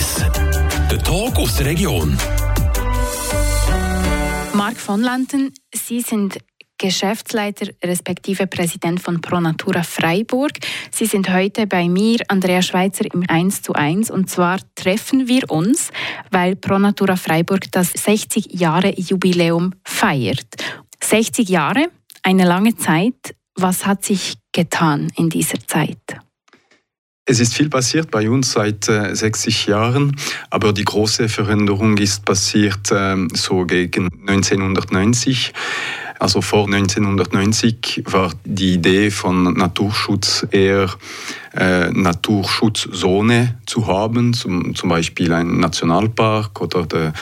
1. Der Talk aus der Region. Marc von Lanten, Sie sind Geschäftsleiter respektive Präsident von ProNatura Freiburg. Sie sind heute bei mir, Andrea Schweizer, im 1 zu 1. Und zwar treffen wir uns, weil ProNatura Freiburg das 60 Jahre Jubiläum feiert. 60 Jahre, eine lange Zeit. Was hat sich getan in dieser Zeit? Es ist viel passiert bei uns seit äh, 60 Jahren, aber die große Veränderung ist passiert äh, so gegen 1990. Also vor 1990 war die Idee von Naturschutz eher äh, Naturschutzzone zu haben, zum, zum Beispiel ein Nationalpark oder das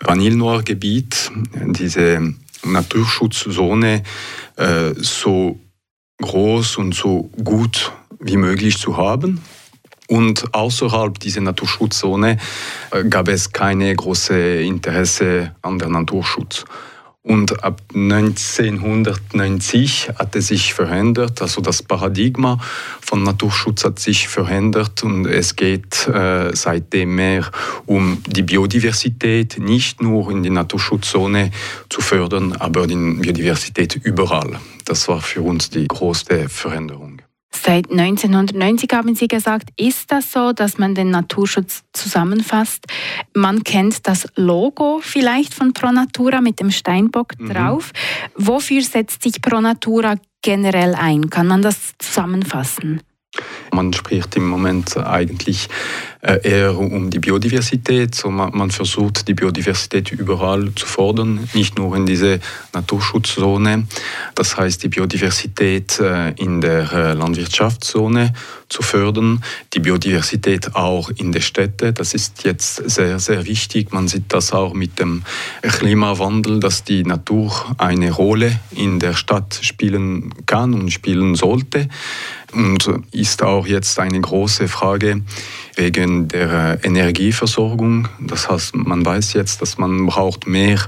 Vanille-Noir-Gebiet. Diese Naturschutzzone äh, so groß und so gut wie möglich zu haben. Und außerhalb dieser Naturschutzzone äh, gab es keine große Interesse an der Naturschutz. Und ab 1990 hat es sich verändert, also das Paradigma von Naturschutz hat sich verändert und es geht äh, seitdem mehr um die Biodiversität, nicht nur in die Naturschutzzone zu fördern, aber die Biodiversität überall. Das war für uns die größte Veränderung. Seit 1990 haben Sie gesagt, ist das so, dass man den Naturschutz zusammenfasst. Man kennt das Logo vielleicht von ProNatura mit dem Steinbock mhm. drauf. Wofür setzt sich ProNatura generell ein? Kann man das zusammenfassen? Man spricht im Moment eigentlich äh, eher um die Biodiversität. So man, versucht, die Biodiversität überall zu fordern, nicht nur in diese Naturschutzzone. Das heißt, die Biodiversität äh, in der äh, Landwirtschaftszone zu fördern, die Biodiversität auch in der Städte. Das ist jetzt sehr, sehr wichtig. Man sieht das auch mit dem Klimawandel, dass die Natur eine Rolle in der Stadt spielen kann und spielen sollte. Und ist auch jetzt eine große Frage wegen der Energieversorgung. Das heißt, man weiß jetzt, dass man braucht mehr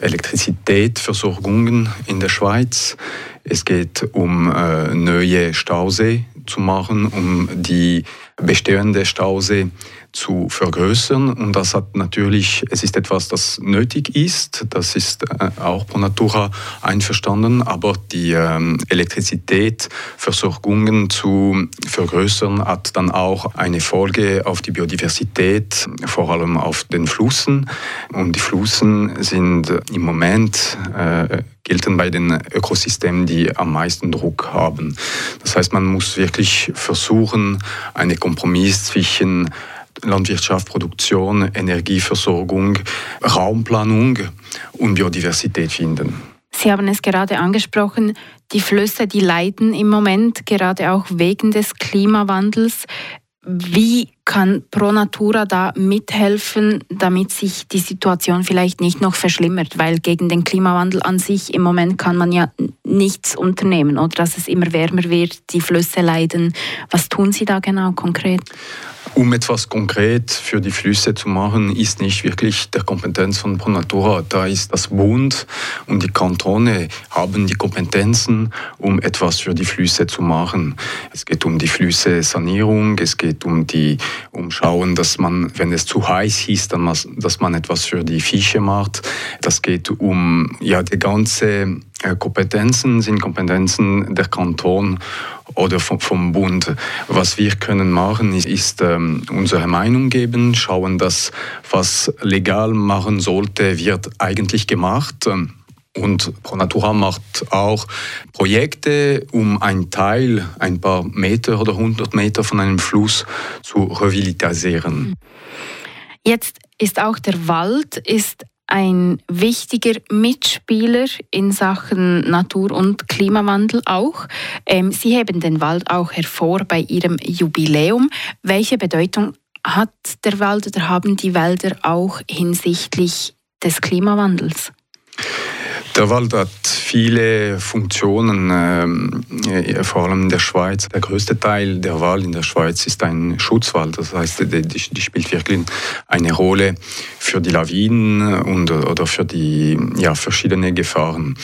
Elektrizitätsversorgungen in der Schweiz. Es geht um äh, neue Stausee zu machen, um die bestehende Stausee zu vergrößern. Und das hat natürlich, es ist etwas, das nötig ist. Das ist äh, auch pro Natura einverstanden. Aber die ähm, Elektrizitätsversorgungen zu vergrößern hat dann auch eine Folge auf die Biodiversität, vor allem auf den Flüssen. Und die Flüssen sind im Moment äh, gelten bei den Ökosystemen, die am meisten Druck haben. Das heißt, man muss wirklich versuchen, einen Kompromiss zwischen Landwirtschaft, Produktion, Energieversorgung, Raumplanung und Biodiversität finden. Sie haben es gerade angesprochen, die Flüsse, die leiden im Moment gerade auch wegen des Klimawandels. Wie kann Pro Natura da mithelfen, damit sich die Situation vielleicht nicht noch verschlimmert? Weil gegen den Klimawandel an sich im Moment kann man ja nichts unternehmen oder dass es immer wärmer wird, die Flüsse leiden. Was tun Sie da genau konkret? Um etwas konkret für die Flüsse zu machen, ist nicht wirklich der Kompetenz von Pronatura. Da ist das Bund und die Kantone haben die Kompetenzen, um etwas für die Flüsse zu machen. Es geht um die Flüsse-Sanierung, es geht um die Umschauen, dass man, wenn es zu heiß ist, dann dass man etwas für die Fische macht. Das geht um ja die ganze äh, Kompetenzen sind Kompetenzen der Kanton oder vom, vom Bund. Was wir können machen, ist, ist ähm, unsere Meinung geben, schauen, dass was legal machen sollte, wird eigentlich gemacht. Und ProNatura macht auch Projekte, um einen Teil, ein paar Meter oder 100 Meter von einem Fluss zu revitalisieren. Jetzt ist auch der Wald ist ein wichtiger Mitspieler in Sachen Natur- und Klimawandel auch. Ähm, Sie heben den Wald auch hervor bei Ihrem Jubiläum. Welche Bedeutung hat der Wald oder haben die Wälder auch hinsichtlich des Klimawandels? Der Wald hat viele Funktionen, äh, vor allem in der Schweiz. Der größte Teil der Wald in der Schweiz ist ein Schutzwald. Das heißt, die, die spielt wirklich eine Rolle für die Lawinen und, oder für die ja, verschiedene Gefahren.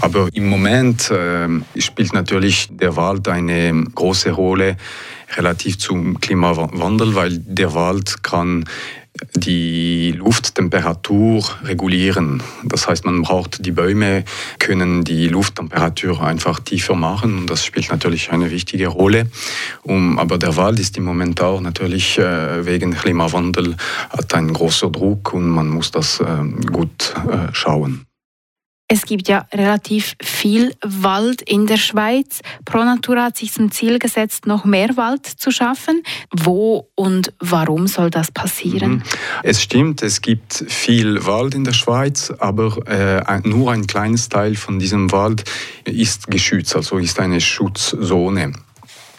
Aber im Moment äh, spielt natürlich der Wald eine große Rolle relativ zum Klimawandel, weil der Wald kann die Lufttemperatur regulieren. Das heißt, man braucht die Bäume, können die Lufttemperatur einfach tiefer machen und das spielt natürlich eine wichtige Rolle. Um, aber der Wald ist im Moment auch natürlich äh, wegen Klimawandel hat einen großen Druck und man muss das äh, gut äh, schauen. Es gibt ja relativ viel Wald in der Schweiz. ProNatura hat sich zum Ziel gesetzt, noch mehr Wald zu schaffen. Wo und warum soll das passieren? Mhm. Es stimmt, es gibt viel Wald in der Schweiz, aber äh, nur ein kleines Teil von diesem Wald ist geschützt, also ist eine Schutzzone.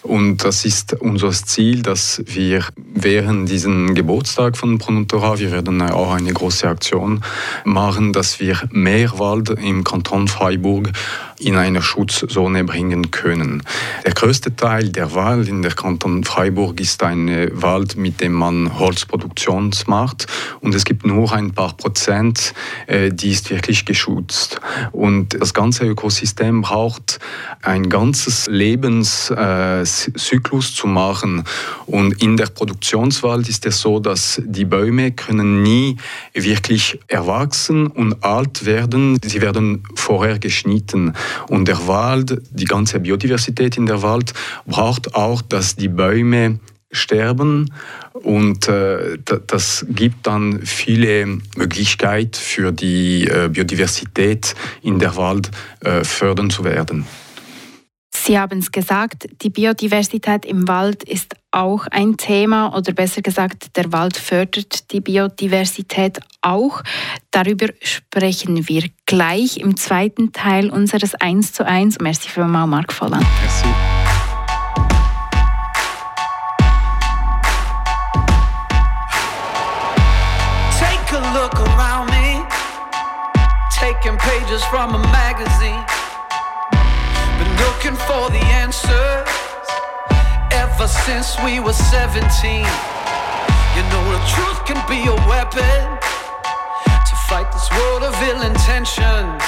Und das ist unser Ziel, dass wir während diesem Geburtstag von Pronontora, wir werden auch eine große Aktion machen, dass wir mehr Wald im Kanton Freiburg in eine Schutzzone bringen können. Der größte Teil der Wald in der Kanton Freiburg ist ein Wald, mit dem man Holzproduktion macht und es gibt nur ein paar Prozent, äh, die ist wirklich geschützt. Und das ganze Ökosystem braucht ein ganzes Lebenszyklus zu machen. Und in der Produktionswald ist es so, dass die Bäume können nie wirklich erwachsen und alt werden. Sie werden vorher geschnitten. Und der Wald, die ganze Biodiversität in der Wald braucht auch, dass die Bäume sterben und äh, das gibt dann viele Möglichkeiten für die äh, Biodiversität in der Wald äh, fördern zu werden. Sie haben es gesagt, die Biodiversität im Wald ist auch ein Thema oder besser gesagt, der Wald fördert die Biodiversität auch. Darüber sprechen wir gleich im zweiten Teil unseres 1 zu 1. Merci vielmals, Marc Volland. Merci. Take a look around me, taking pages from a magazine. Ever since we were 17. You know, the truth can be a weapon to fight this world of ill intentions.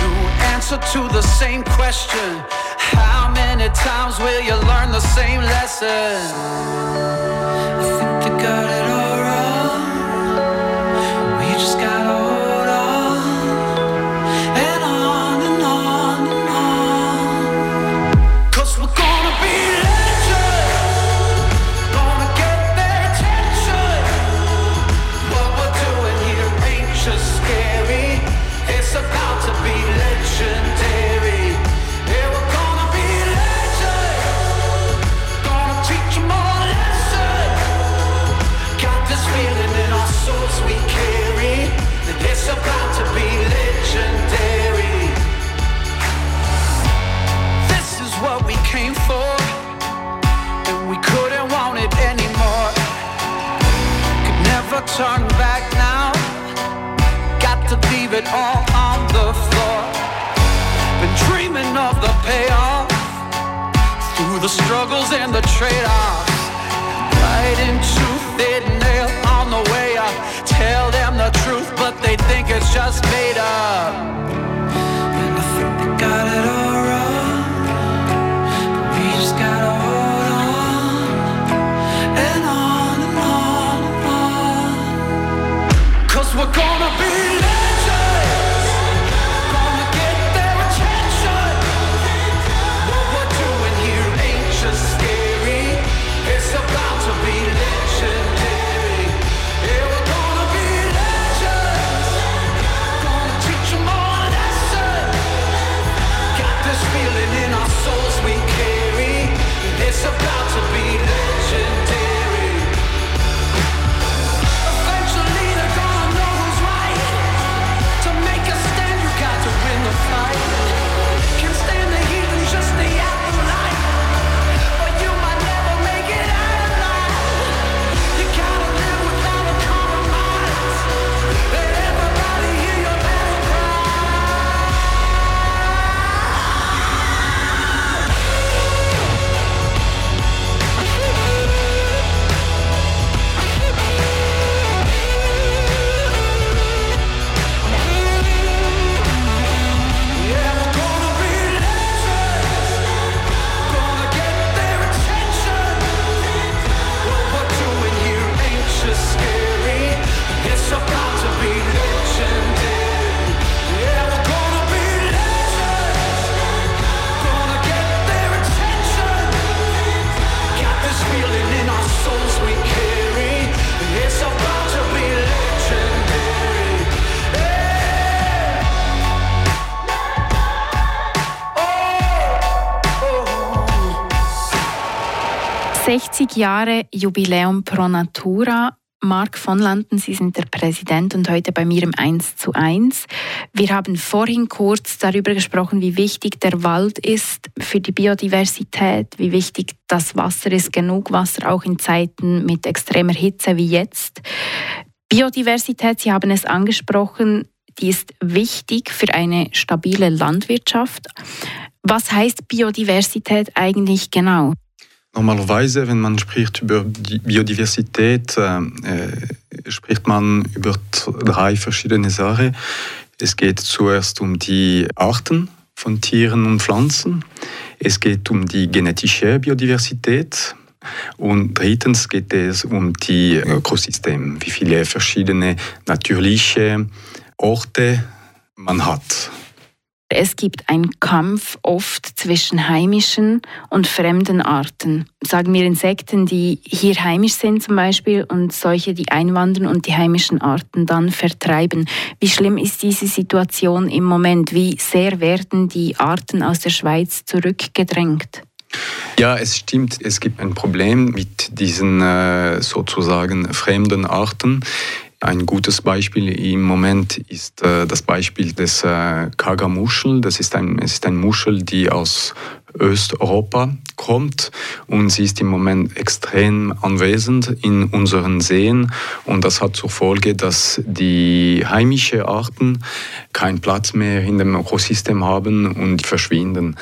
New answer to the same question How many times will you learn the same lesson? I think they got it all. Just made up. And I think they got it all 60 Jahre Jubiläum Pro Natura. Marc von Landen, Sie sind der Präsident und heute bei mir im 1 zu 1. Wir haben vorhin kurz darüber gesprochen, wie wichtig der Wald ist für die Biodiversität, wie wichtig das Wasser ist, genug Wasser auch in Zeiten mit extremer Hitze wie jetzt. Biodiversität, Sie haben es angesprochen, die ist wichtig für eine stabile Landwirtschaft. Was heißt Biodiversität eigentlich genau? Normalerweise, wenn man spricht über Biodiversität, äh, spricht man über drei verschiedene Sachen. Es geht zuerst um die Arten von Tieren und Pflanzen. Es geht um die genetische Biodiversität. Und drittens geht es um die Ökosysteme, wie viele verschiedene natürliche Orte man hat. Es gibt einen Kampf oft zwischen heimischen und fremden Arten. Sagen wir Insekten, die hier heimisch sind zum Beispiel und solche, die einwandern und die heimischen Arten dann vertreiben. Wie schlimm ist diese Situation im Moment? Wie sehr werden die Arten aus der Schweiz zurückgedrängt? Ja, es stimmt, es gibt ein Problem mit diesen äh, sozusagen fremden Arten. Ein gutes Beispiel im Moment ist äh, das Beispiel des äh, Kaga-Muschel. Das ist ein, es ist ein Muschel, die aus Östeuropa kommt und sie ist im Moment extrem anwesend in unseren Seen und das hat zur Folge, dass die heimischen Arten keinen Platz mehr in dem Ökosystem haben und verschwinden.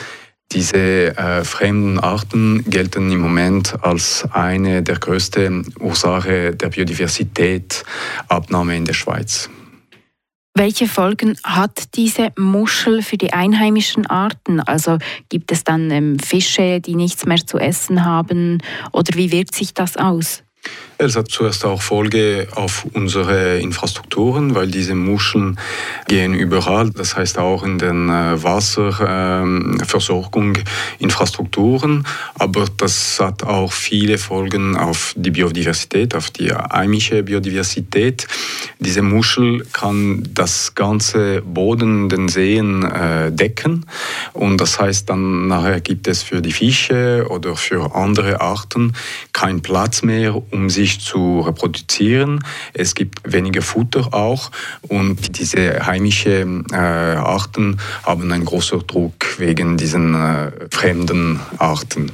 Diese äh, fremden Arten gelten im Moment als eine der größten Ursachen der Biodiversitätsabnahme in der Schweiz. Welche Folgen hat diese Muschel für die einheimischen Arten? Also gibt es dann ähm, Fische, die nichts mehr zu essen haben? Oder wie wirkt sich das aus? Es hat zuerst auch Folge auf unsere Infrastrukturen, weil diese Muscheln gehen überall, das heißt auch in den äh, Wasserversorgung, Infrastrukturen, aber das hat auch viele Folgen auf die Biodiversität, auf die heimische Biodiversität. Diese Muschel kann das ganze Boden, den Seen äh, decken. Und das heißt dann nachher gibt es für die Fische oder für andere Arten keinen Platz mehr, um sich sich zu reproduzieren. Es gibt weniger Futter auch und diese heimischen äh, Arten haben einen großen Druck wegen diesen äh, fremden Arten.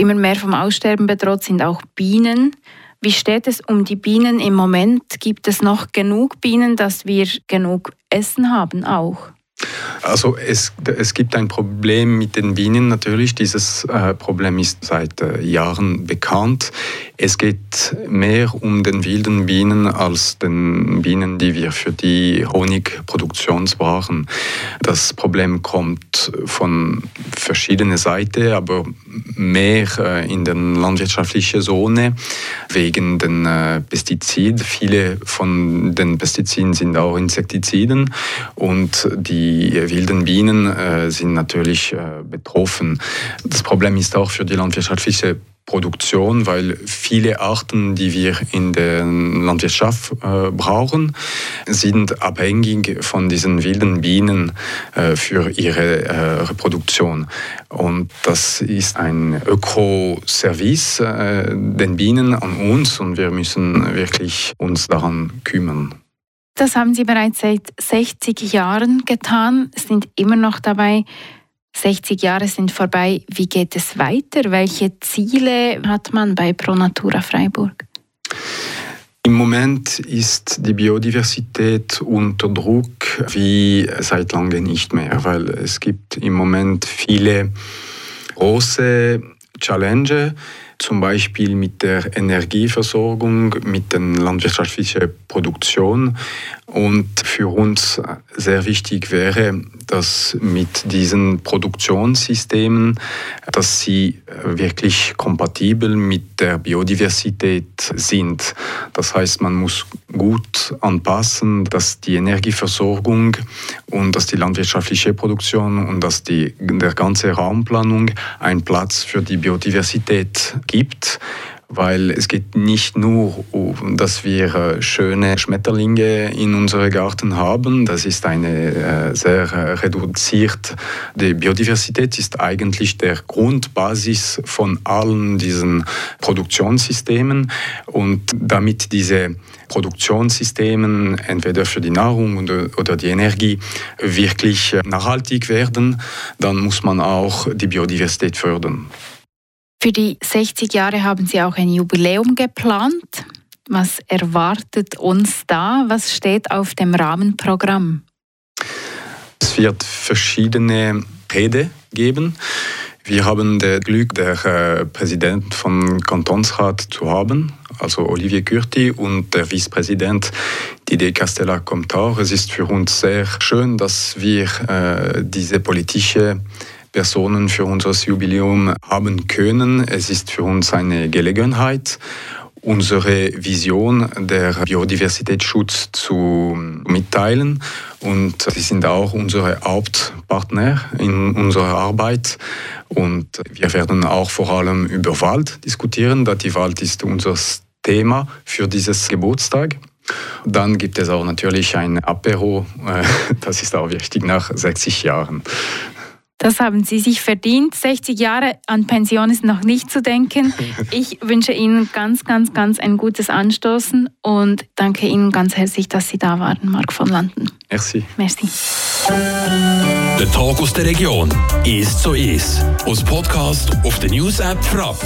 Immer mehr vom Aussterben bedroht sind auch Bienen. Wie steht es um die Bienen im Moment? Gibt es noch genug Bienen, dass wir genug Essen haben auch? Also es, es gibt ein Problem mit den Bienen natürlich. Dieses äh, Problem ist seit äh, Jahren bekannt. Es geht mehr um den wilden Bienen als den Bienen, die wir für die Honigproduktion brauchen. Das Problem kommt von verschiedenen Seiten, aber mehr äh, in der landwirtschaftlichen Zone wegen den äh, Pestiziden. Viele von den Pestiziden sind auch Insektiziden und die wilden Bienen äh, sind natürlich betroffen. Das Problem ist auch für die landwirtschaftliche Produktion, weil viele Arten, die wir in der Landwirtschaft äh, brauchen, sind abhängig von diesen wilden Bienen äh, für ihre äh, Reproduktion. Und das ist ein Ökoservice äh, den Bienen an uns und wir müssen wirklich uns daran kümmern. Das haben Sie bereits seit 60 Jahren getan, sind immer noch dabei. 60 Jahre sind vorbei. Wie geht es weiter? Welche Ziele hat man bei Pro Natura Freiburg? Im Moment ist die Biodiversität unter Druck wie seit langem nicht mehr, weil es gibt im Moment viele große Challenges zum Beispiel mit der Energieversorgung, mit der landwirtschaftlichen Produktion. Und für uns sehr wichtig wäre, dass mit diesen Produktionssystemen, dass sie wirklich kompatibel mit der Biodiversität sind. Das heißt, man muss gut anpassen, dass die Energieversorgung und dass die landwirtschaftliche Produktion und dass die der ganze Raumplanung einen Platz für die Biodiversität gibt weil es geht nicht nur um, dass wir äh, schöne Schmetterlinge in unserem Garten haben. Das ist eine äh, sehr äh, reduzierte Biodiversität, ist eigentlich der Grundbasis von allen diesen Produktionssystemen und damit diese Produktionssystemen entweder für die Nahrung oder die Energie wirklich nachhaltig werden, dann muss man auch die Biodiversität fördern. Für die 60 Jahre haben Sie auch ein Jubiläum geplant. Was erwartet uns da? Was steht auf dem Rahmenprogramm? Es wird verschiedene Rede geben. Wir haben das Glück, der äh, Präsident vom Kantonsrat zu haben, also Olivier Kürti und der Vizepräsident Didier Castella Comtar. Es ist für uns sehr schön, dass wir äh, diese politische Personen für unser Jubiläum haben können. Es ist für uns eine Gelegenheit, unsere Vision der Biodiversitätsschutz zu mitteilen. Und sie sind auch unsere Hauptpartner in unserer Arbeit. Und wir werden auch vor allem über Wald diskutieren, da die Wald ist unser Thema für dieses Geburtstag. Dann gibt es auch natürlich ein Apero, äh, das ist auch wichtig nach 60 Jahren. Das haben Sie sich verdient. 60 Jahre an Pension ist noch nicht zu denken. Ich wünsche Ihnen ganz, ganz, ganz ein gutes Anstoßen und danke Ihnen ganz herzlich, dass Sie da waren, Marc von Landen. Merci. Merci. Der Tag aus der Region ist so ist. Aus Podcast auf der News App Frapp.